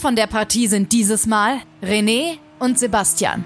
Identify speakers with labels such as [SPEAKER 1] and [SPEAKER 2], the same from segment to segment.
[SPEAKER 1] Von der Partie sind dieses Mal René und Sebastian.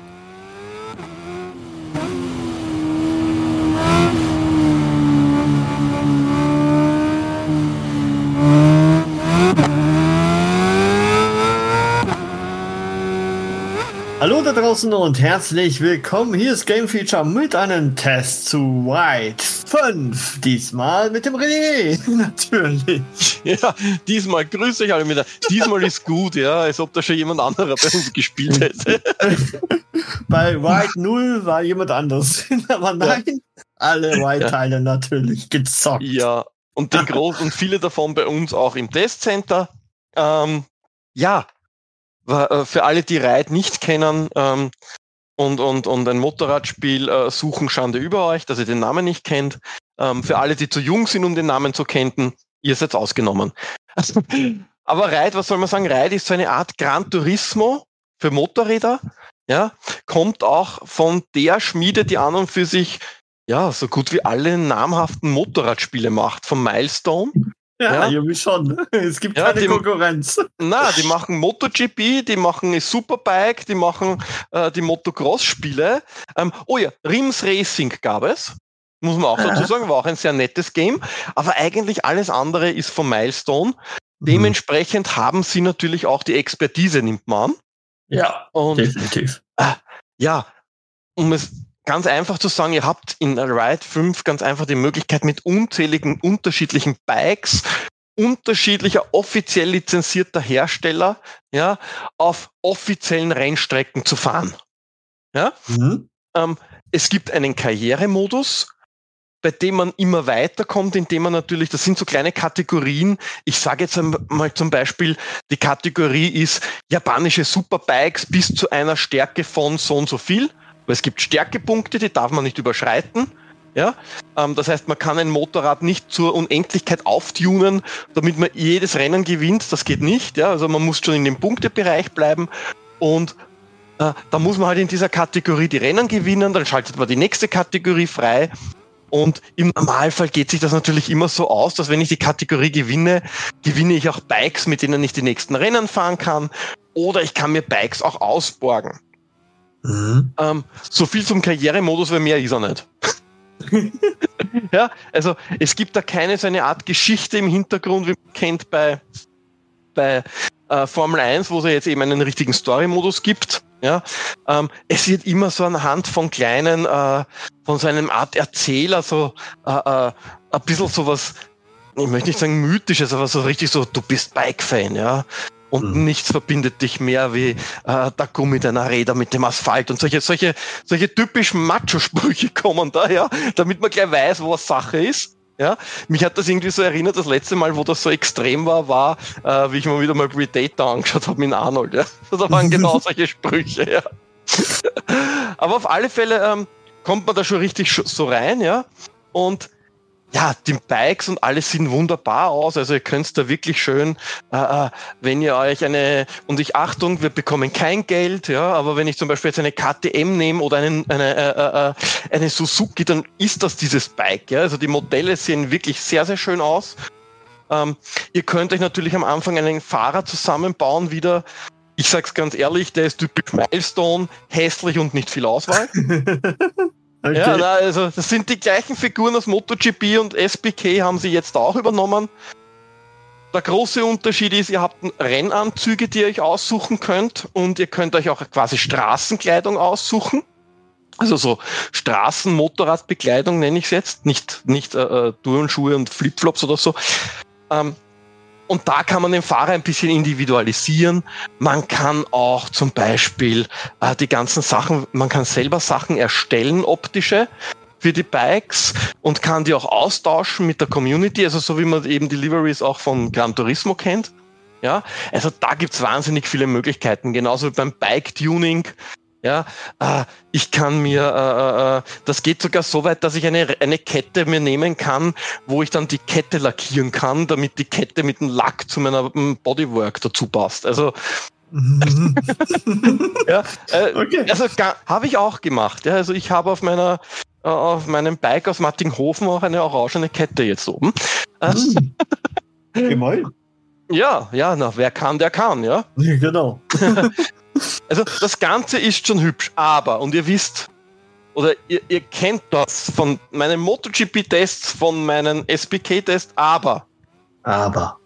[SPEAKER 2] Hallo da draußen und herzlich willkommen. Hier ist Game Feature mit einem Test zu White 5. Diesmal mit dem René, natürlich.
[SPEAKER 3] Ja, diesmal grüße ich alle wieder. Diesmal ist gut, ja, als ob da schon jemand anderer bei uns gespielt hätte.
[SPEAKER 2] Bei White 0 war jemand anders. Aber nein, ja. alle White-Teile ja. natürlich gezockt.
[SPEAKER 3] Ja, und, den großen, und viele davon bei uns auch im Testcenter. Ähm, ja, äh, für alle, die Ride nicht kennen ähm, und, und, und ein Motorradspiel äh, suchen, Schande über euch, dass ihr den Namen nicht kennt. Ähm, für alle, die zu jung sind, um den Namen zu kennen, ihr seid ausgenommen. aber Ride, was soll man sagen? Ride ist so eine Art Gran Turismo für Motorräder. Ja, kommt auch von der Schmiede, die an und für sich ja so gut wie alle namhaften Motorradspiele macht, von Milestone.
[SPEAKER 2] Ja, ja, irgendwie schon. Es gibt ja, keine
[SPEAKER 3] die,
[SPEAKER 2] Konkurrenz.
[SPEAKER 3] Na, die machen MotoGP, die machen Superbike, die machen äh, die Motocross-Spiele. Ähm, oh ja, Rims Racing gab es. Muss man auch dazu sagen, war auch ein sehr nettes Game. Aber eigentlich alles andere ist von Milestone. Dementsprechend mhm. haben sie natürlich auch die Expertise, nimmt man an.
[SPEAKER 2] Ja, Und, definitiv.
[SPEAKER 3] Äh, ja, um es ganz einfach zu sagen, ihr habt in Ride 5 ganz einfach die Möglichkeit mit unzähligen unterschiedlichen Bikes unterschiedlicher offiziell lizenzierter Hersteller ja, auf offiziellen Rennstrecken zu fahren. Ja? Mhm. Ähm, es gibt einen Karrieremodus, bei dem man immer weiterkommt, indem man natürlich, das sind so kleine Kategorien. Ich sage jetzt einmal zum Beispiel, die Kategorie ist japanische Superbikes bis zu einer Stärke von so und so viel. Weil es gibt Stärkepunkte, die darf man nicht überschreiten. Ja, ähm, das heißt, man kann ein Motorrad nicht zur Unendlichkeit auftunen, damit man jedes Rennen gewinnt. Das geht nicht. Ja, also man muss schon in dem Punktebereich bleiben und äh, da muss man halt in dieser Kategorie die Rennen gewinnen. Dann schaltet man die nächste Kategorie frei. Und im Normalfall geht sich das natürlich immer so aus, dass wenn ich die Kategorie gewinne, gewinne ich auch Bikes, mit denen ich die nächsten Rennen fahren kann. Oder ich kann mir Bikes auch ausborgen. Mhm. Ähm, so viel zum Karrieremodus, weil mehr ist er nicht. ja, also es gibt da keine so eine Art Geschichte im Hintergrund, wie man kennt bei, bei äh, Formel 1, wo es ja jetzt eben einen richtigen Story-Modus gibt. Ja, ähm, es wird immer so anhand von kleinen, äh, von so einem Art Erzähler so äh, äh, ein bisschen sowas, ich möchte nicht sagen mythisches, aber so richtig so, du bist Bike-Fan, ja und mhm. nichts verbindet dich mehr wie äh, der Gummi deiner Räder mit dem Asphalt und solche, solche, solche typischen Macho-Sprüche kommen da, ja, damit man gleich weiß, was Sache ist. Ja, mich hat das irgendwie so erinnert, das letzte Mal, wo das so extrem war, war, äh, wie ich mir wieder mal Predator angeschaut habe mit Arnold. Ja. Da waren genau solche Sprüche, ja. Aber auf alle Fälle ähm, kommt man da schon richtig so rein, ja. Und ja, die Bikes und alles sehen wunderbar aus. Also ihr könnt da wirklich schön, äh, äh, wenn ihr euch eine, und ich Achtung, wir bekommen kein Geld, ja, aber wenn ich zum Beispiel jetzt eine KTM nehme oder einen, eine, äh, äh, äh, eine Suzuki, dann ist das dieses Bike. Ja? Also die Modelle sehen wirklich sehr, sehr schön aus. Ähm, ihr könnt euch natürlich am Anfang einen Fahrer zusammenbauen wieder. Ich sag's ganz ehrlich, der ist typisch Milestone, hässlich und nicht viel Auswahl. Okay. Ja, na, also das sind die gleichen Figuren aus MotoGP und SBK haben sie jetzt auch übernommen. Der große Unterschied ist, ihr habt Rennanzüge, die ihr euch aussuchen könnt und ihr könnt euch auch quasi Straßenkleidung aussuchen. Also so Straßen-Motorradbekleidung nenne ich es jetzt, nicht, nicht äh, äh, Turnschuhe und Flipflops oder so. Ähm, und da kann man den Fahrer ein bisschen individualisieren. Man kann auch zum Beispiel äh, die ganzen Sachen, man kann selber Sachen erstellen, optische für die Bikes und kann die auch austauschen mit der Community, also so wie man eben Deliveries auch von Gran Turismo kennt. Ja, also da gibt's wahnsinnig viele Möglichkeiten, genauso wie beim Bike-Tuning. Ja, äh, ich kann mir, äh, äh, das geht sogar so weit, dass ich eine, eine Kette mir nehmen kann, wo ich dann die Kette lackieren kann, damit die Kette mit dem Lack zu meiner Bodywork dazu passt. Also ja, äh, okay. also habe ich auch gemacht. Ja, also ich habe auf meiner äh, auf meinem Bike aus Mattinghofen auch eine orangene Kette jetzt oben.
[SPEAKER 2] Hm.
[SPEAKER 3] Ja, ja, na, wer kann, der kann, ja.
[SPEAKER 2] Genau.
[SPEAKER 3] also das Ganze ist schon hübsch, aber, und ihr wisst, oder ihr, ihr kennt das von meinen MotoGP-Tests, von meinen SPK-Tests, aber.
[SPEAKER 2] Aber.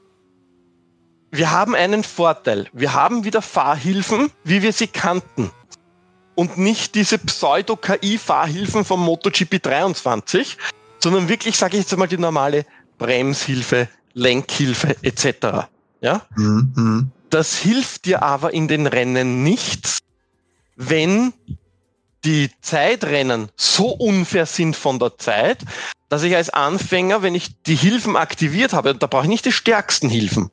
[SPEAKER 3] Wir haben einen Vorteil. Wir haben wieder Fahrhilfen, wie wir sie kannten. Und nicht diese Pseudo-KI-Fahrhilfen vom MotoGP 23, sondern wirklich, sage ich jetzt einmal, die normale Bremshilfe, Lenkhilfe etc. Ja? Mhm. Das hilft dir aber in den Rennen nichts, wenn die Zeitrennen so unfair sind von der Zeit, dass ich als Anfänger, wenn ich die Hilfen aktiviert habe, da brauche ich nicht die stärksten Hilfen.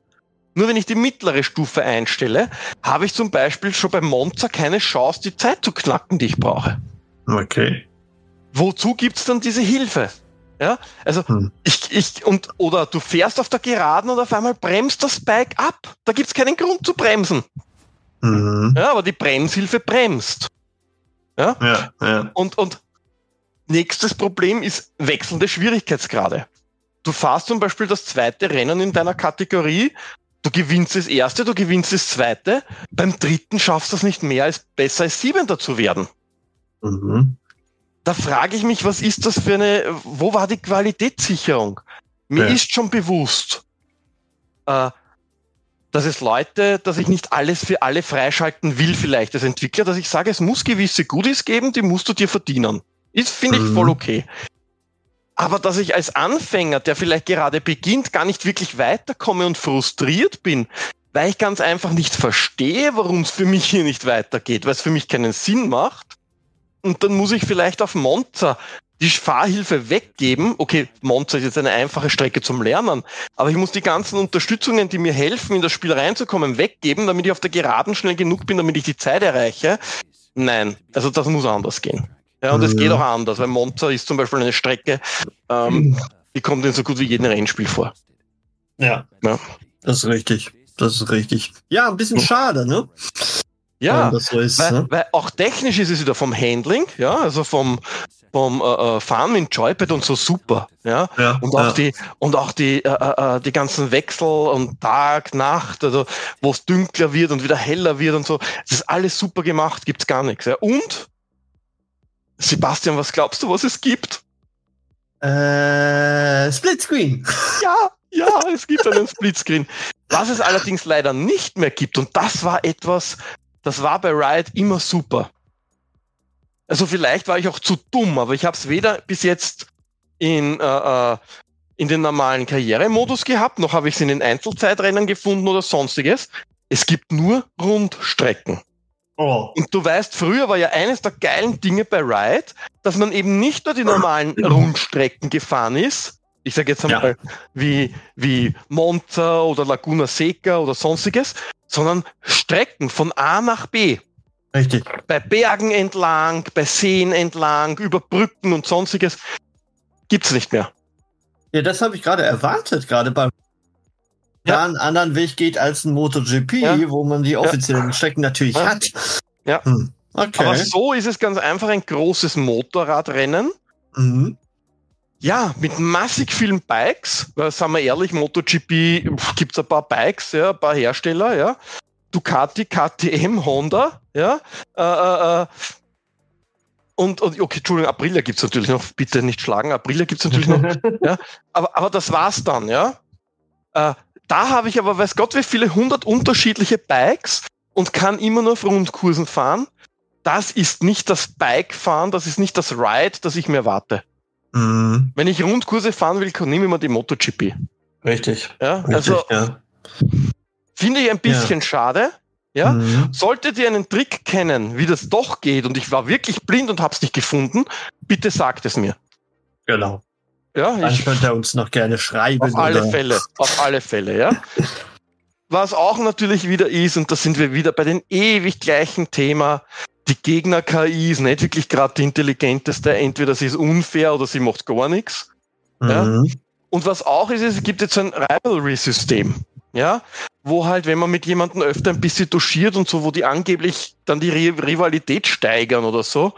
[SPEAKER 3] Nur wenn ich die mittlere Stufe einstelle, habe ich zum Beispiel schon bei Monza keine Chance, die Zeit zu knacken, die ich brauche.
[SPEAKER 2] Okay.
[SPEAKER 3] Wozu gibt's dann diese Hilfe? Ja, also hm. ich, ich, und, oder du fährst auf der Geraden und auf einmal bremst das Bike ab. Da gibt's keinen Grund zu bremsen. Mhm. Ja, aber die Bremshilfe bremst. Ja, ja, ja. Und, und nächstes Problem ist wechselnde Schwierigkeitsgrade. Du fährst zum Beispiel das zweite Rennen in deiner Kategorie, du gewinnst das erste, du gewinnst das zweite, beim dritten schaffst du es nicht mehr als besser als Siebenter zu werden. Mhm da frage ich mich, was ist das für eine, wo war die Qualitätssicherung? Mir ja. ist schon bewusst, äh, dass es Leute, dass ich nicht alles für alle freischalten will, vielleicht als Entwickler, dass ich sage, es muss gewisse Goodies geben, die musst du dir verdienen. Ist, finde ich, voll mhm. okay. Aber dass ich als Anfänger, der vielleicht gerade beginnt, gar nicht wirklich weiterkomme und frustriert bin, weil ich ganz einfach nicht verstehe, warum es für mich hier nicht weitergeht, weil es für mich keinen Sinn macht, und dann muss ich vielleicht auf Monza die Fahrhilfe weggeben. Okay, Monza ist jetzt eine einfache Strecke zum Lernen, aber ich muss die ganzen Unterstützungen, die mir helfen, in das Spiel reinzukommen, weggeben, damit ich auf der Geraden schnell genug bin, damit ich die Zeit erreiche. Nein, also das muss anders gehen. Ja, und es geht auch anders, weil Monza ist zum Beispiel eine Strecke, ähm, die kommt in so gut wie jedem Rennspiel vor.
[SPEAKER 2] Ja, ja. das ist richtig. Das ist richtig. Ja, ein bisschen schade, ne?
[SPEAKER 3] Ja, so ist, weil, ne? weil, auch technisch ist es wieder vom Handling, ja, also vom, vom äh, äh, Fahren mit Joypad und so super, ja, ja und auch ja. die und auch die äh, äh, äh, die ganzen Wechsel und Tag Nacht, also wo es dunkler wird und wieder heller wird und so, das ist alles super gemacht, gibt's gar nichts. Ja. Und Sebastian, was glaubst du, was es gibt?
[SPEAKER 2] Äh, Splitscreen.
[SPEAKER 3] Ja, ja, es gibt einen Splitscreen. Was es allerdings leider nicht mehr gibt, und das war etwas, das war bei Riot immer super. Also vielleicht war ich auch zu dumm, aber ich habe es weder bis jetzt in, äh, äh, in den normalen Karrieremodus gehabt, noch habe ich es in den Einzelzeitrennen gefunden oder sonstiges. Es gibt nur Rundstrecken. Oh. Und du weißt, früher war ja eines der geilen Dinge bei Riot, dass man eben nicht nur die normalen Rundstrecken gefahren ist, ich sage jetzt einmal ja. wie, wie Monza oder Laguna Seca oder sonstiges, sondern Strecken von A nach B.
[SPEAKER 2] Richtig.
[SPEAKER 3] Bei Bergen entlang, bei Seen entlang, über Brücken und sonstiges gibt's nicht mehr.
[SPEAKER 2] Ja, das habe ich gerade erwartet, gerade beim ja. einen anderen Weg geht als ein MotoGP, ja. wo man die offiziellen ja. Strecken natürlich ja. hat.
[SPEAKER 3] Ja. Hm. Okay. Aber so ist es ganz einfach ein großes Motorradrennen. Mhm. Ja, mit massig vielen Bikes, weil, sagen wir ehrlich, MotoGP gibt's ein paar Bikes, ja, ein paar Hersteller, ja. Ducati, KTM, Honda, ja. Äh, äh, äh, und, und okay, Entschuldigung, Aprilia gibt's natürlich noch, bitte nicht schlagen, Aprilia gibt's natürlich noch, ja. Aber, aber das war's dann, ja. Äh, da habe ich aber, weiß Gott, wie viele hundert unterschiedliche Bikes und kann immer nur auf Rundkursen fahren. Das ist nicht das Bike-Fahren, das ist nicht das Ride, das ich mir erwarte. Mhm. Wenn ich Rundkurse fahren will, nehme ich mir die MotoGP.
[SPEAKER 2] Richtig.
[SPEAKER 3] Ja,
[SPEAKER 2] Richtig,
[SPEAKER 3] also ja. finde ich ein bisschen ja. schade. Ja, mhm. solltet ihr einen Trick kennen, wie das doch geht, und ich war wirklich blind und hab's nicht gefunden, bitte sagt es mir.
[SPEAKER 2] Genau.
[SPEAKER 3] Ja,
[SPEAKER 2] Dann ich, könnt ihr uns noch gerne schreiben.
[SPEAKER 3] Auf alle Fälle, auf alle Fälle, ja. was auch natürlich wieder ist, und da sind wir wieder bei den ewig gleichen Thema, die Gegner-KI ist nicht wirklich gerade die intelligenteste. Entweder sie ist unfair oder sie macht gar nichts. Mhm. Ja? Und was auch ist, ist, es gibt jetzt ein Rivalry-System. Ja, wo halt, wenn man mit jemandem öfter ein bisschen duschiert und so, wo die angeblich dann die Rivalität steigern oder so.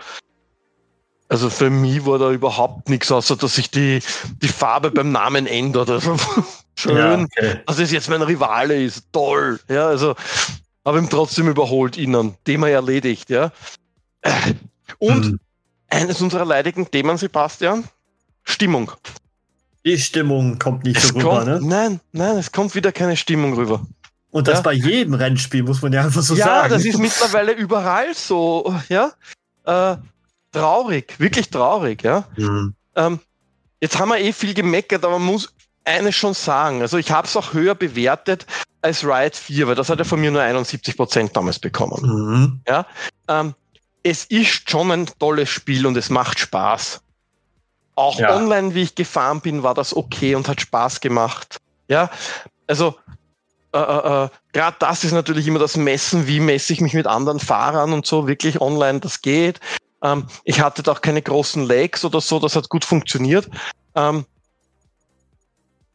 [SPEAKER 3] Also für mich war da überhaupt nichts, außer dass sich die, die Farbe beim Namen ändert. Also schön, ja, okay. dass es jetzt mein Rivale ist. Toll. Ja, also habe ihm trotzdem überholt innen. Thema erledigt, ja. Und hm. eines unserer leidigen Themen, Sebastian, Stimmung.
[SPEAKER 2] Die Stimmung kommt nicht es so rüber,
[SPEAKER 3] kommt, ne? Nein, nein, es kommt wieder keine Stimmung rüber.
[SPEAKER 2] Und das ja. bei jedem Rennspiel, muss man ja einfach so
[SPEAKER 3] ja,
[SPEAKER 2] sagen.
[SPEAKER 3] Ja, das ist mittlerweile überall so, ja. Äh, traurig, wirklich traurig, ja. Mhm. Ähm, jetzt haben wir eh viel gemeckert, aber man muss eines schon sagen. Also ich habe es auch höher bewertet als Riot 4, weil das hat er von mir nur 71 Prozent damals bekommen. Mhm. Ja, ähm, es ist schon ein tolles Spiel und es macht Spaß. Auch ja. online, wie ich gefahren bin, war das okay und hat Spaß gemacht. Ja, also äh, äh, äh gerade das ist natürlich immer das Messen, wie messe ich mich mit anderen Fahrern und so, wirklich online, das geht. Ähm, ich hatte da auch keine großen Lags oder so, das hat gut funktioniert. Ähm,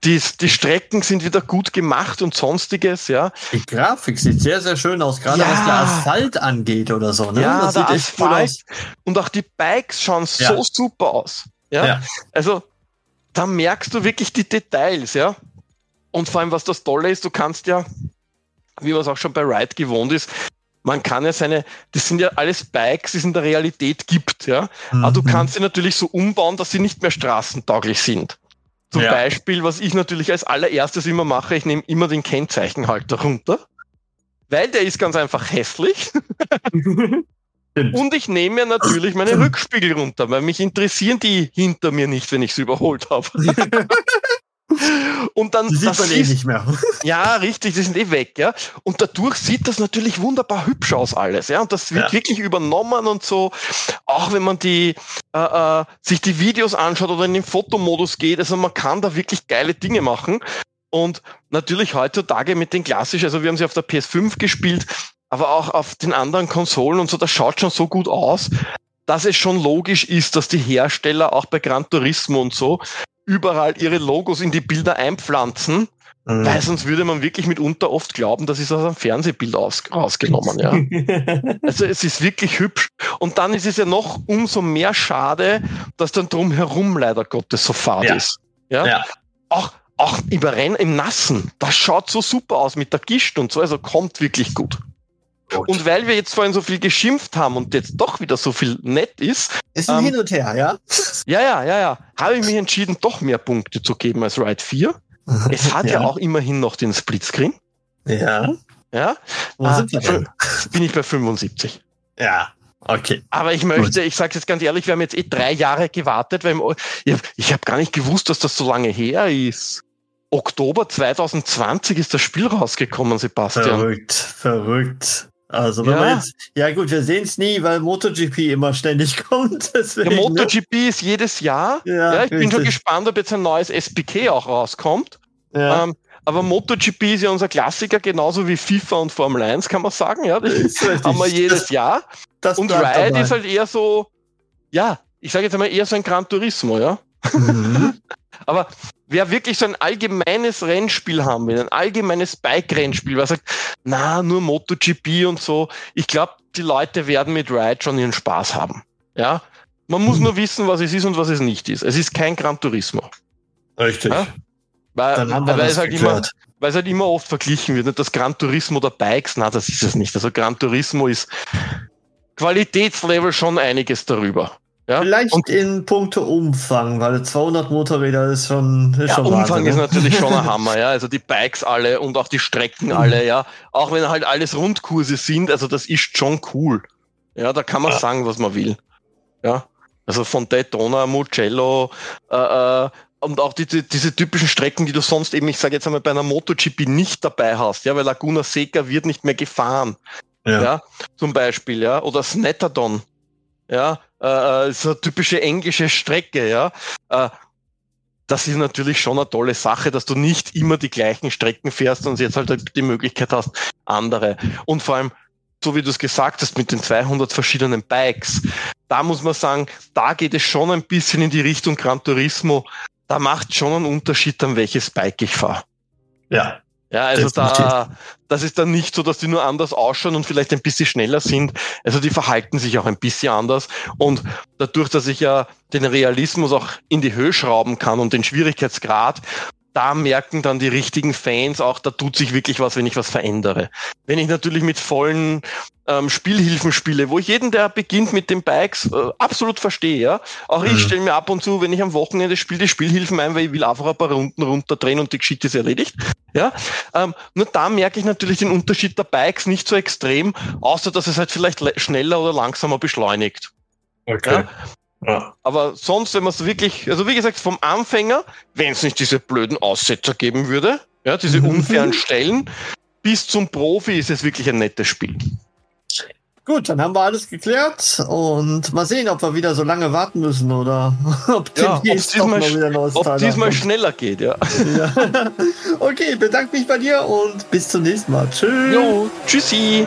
[SPEAKER 3] die, die Strecken sind wieder gut gemacht und sonstiges, ja.
[SPEAKER 2] Die Grafik sieht sehr, sehr schön aus, gerade ja. was der Asphalt angeht oder so. Ne?
[SPEAKER 3] Ja, das der Asphalt und auch die Bikes schauen ja. so super aus. Ja? ja. Also, da merkst du wirklich die Details, ja. Und vor allem, was das Tolle ist, du kannst ja, wie man es auch schon bei Ride gewohnt ist, man kann ja seine, das sind ja alles Bikes, die es in der Realität gibt, ja. Mhm. Aber du mhm. kannst sie natürlich so umbauen, dass sie nicht mehr straßentauglich sind. Zum ja. Beispiel, was ich natürlich als allererstes immer mache, ich nehme immer den Kennzeichenhalter runter, weil der ist ganz einfach hässlich. Und ich nehme mir natürlich meine Rückspiegel runter, weil mich interessieren die hinter mir nicht, wenn ich sie überholt habe. Und dann
[SPEAKER 2] die sieht man eh nicht mehr.
[SPEAKER 3] Ja, richtig, die sind eh weg, ja. Und dadurch sieht das natürlich wunderbar hübsch aus alles, ja. Und das wird ja. wirklich übernommen und so. Auch wenn man die äh, äh, sich die Videos anschaut oder in den Fotomodus geht, also man kann da wirklich geile Dinge machen. Und natürlich heutzutage mit den klassischen, also wir haben sie auf der PS5 gespielt, aber auch auf den anderen Konsolen und so, das schaut schon so gut aus, dass es schon logisch ist, dass die Hersteller auch bei Gran Turismo und so überall ihre Logos in die Bilder einpflanzen, mhm. weil sonst würde man wirklich mitunter oft glauben, das ist aus einem Fernsehbild aus, rausgenommen. Ja. also es ist wirklich hübsch. Und dann ist es ja noch umso mehr schade, dass dann drumherum leider Gottes so fad ja. ist. Ja? ja. Auch, auch im Rennen, im Nassen, das schaut so super aus mit der Gischt und so, also kommt wirklich gut. Gut. Und weil wir jetzt vorhin so viel geschimpft haben und jetzt doch wieder so viel nett ist.
[SPEAKER 2] Ist ein ähm, Hin und Her, ja?
[SPEAKER 3] Ja, ja, ja, ja. Habe ich mich entschieden, doch mehr Punkte zu geben als Ride 4. es hat ja. ja. auch immerhin noch den Splitscreen.
[SPEAKER 2] Ja.
[SPEAKER 3] Ja. Wo sind wir denn? Bin ich bei 75.
[SPEAKER 2] Ja. Okay.
[SPEAKER 3] Aber ich möchte, ich sage jetzt ganz ehrlich, wir haben jetzt eh drei Jahre gewartet, weil ich, ich habe gar nicht gewusst, dass das so lange her ist. Oktober 2020 ist das Spiel rausgekommen, Sebastian.
[SPEAKER 2] Verrückt, verrückt. Also wenn ja. man jetzt, ja gut, wir sehen es nie, weil MotoGP immer ständig kommt.
[SPEAKER 3] Deswegen, Der ne? MotoGP ne? ist jedes Jahr. Ja, ja ich richtig. bin schon gespannt, ob jetzt ein neues SPK auch rauskommt. Ja. Ähm, aber MotoGP ist ja unser Klassiker, genauso wie FIFA und Formel 1, kann man sagen. Ja, das haben wir jedes das, Jahr. Das und Ride ist halt eher so, ja, ich sage jetzt einmal eher so ein Gran Turismo, ja. Mhm. aber wer wirklich so ein allgemeines Rennspiel haben will, ein allgemeines Bike-Rennspiel, wer sagt, na, nur MotoGP und so, ich glaube, die Leute werden mit Ride schon ihren Spaß haben. Ja, man muss nur wissen, was es ist und was es nicht ist. Es ist kein Gran Turismo.
[SPEAKER 2] Richtig. Ja?
[SPEAKER 3] Weil, weil, es halt immer, weil es halt immer oft verglichen wird, nicht das Gran Turismo der Bikes, na, das ist es nicht. Also Gran Turismo ist Qualitätslevel schon einiges darüber.
[SPEAKER 2] Ja? Vielleicht und, in puncto Umfang, weil 200 Motorräder ist schon, ist
[SPEAKER 3] ja,
[SPEAKER 2] schon
[SPEAKER 3] Umfang Wahnsinn, ist ne? natürlich schon ein Hammer, ja. Also die Bikes alle und auch die Strecken alle, ja. Auch wenn halt alles Rundkurse sind, also das ist schon cool. Ja, da kann man ja. sagen, was man will. Ja. Also von Daytona, Mugello, äh, äh, und auch diese, diese typischen Strecken, die du sonst eben, ich sage jetzt einmal, bei einer MotoGP nicht dabei hast, ja, weil Laguna Seca wird nicht mehr gefahren. Ja. ja zum Beispiel, ja. Oder Snatterdon. Ja, äh, äh, so typische englische Strecke, ja. Äh, das ist natürlich schon eine tolle Sache, dass du nicht immer die gleichen Strecken fährst und jetzt halt die Möglichkeit hast, andere. Und vor allem, so wie du es gesagt hast, mit den 200 verschiedenen Bikes, da muss man sagen, da geht es schon ein bisschen in die Richtung Gran Turismo. Da macht schon einen Unterschied, an welches Bike ich fahre.
[SPEAKER 2] Ja,
[SPEAKER 3] ja, also da, das ist dann nicht so, dass die nur anders ausschauen und vielleicht ein bisschen schneller sind. Also die verhalten sich auch ein bisschen anders. Und dadurch, dass ich ja den Realismus auch in die Höhe schrauben kann und den Schwierigkeitsgrad, da merken dann die richtigen Fans auch, da tut sich wirklich was, wenn ich was verändere. Wenn ich natürlich mit vollen ähm, Spielhilfen spiele, wo ich jeden, der beginnt mit den Bikes, äh, absolut verstehe. Ja? Auch mhm. ich stelle mir ab und zu, wenn ich am Wochenende spiele, die Spielhilfen ein, weil ich will einfach ein paar Runden runterdrehen und die Geschichte ist erledigt. Ja? Ähm, nur da merke ich natürlich den Unterschied der Bikes nicht so extrem, außer dass es halt vielleicht schneller oder langsamer beschleunigt. Okay. Ja? Ja. Aber sonst, wenn man es wirklich, also wie gesagt, vom Anfänger, wenn es nicht diese blöden Aussetzer geben würde, ja, diese mhm. unfairen Stellen, bis zum Profi ist es wirklich ein nettes Spiel.
[SPEAKER 2] Gut, dann haben wir alles geklärt und mal sehen, ob wir wieder so lange warten müssen oder ob
[SPEAKER 3] ja, diesmal, ob diesmal schneller geht, ja. ja.
[SPEAKER 2] Okay, bedanke mich bei dir und bis zum nächsten Mal. Tschüss. Jo,
[SPEAKER 3] tschüssi.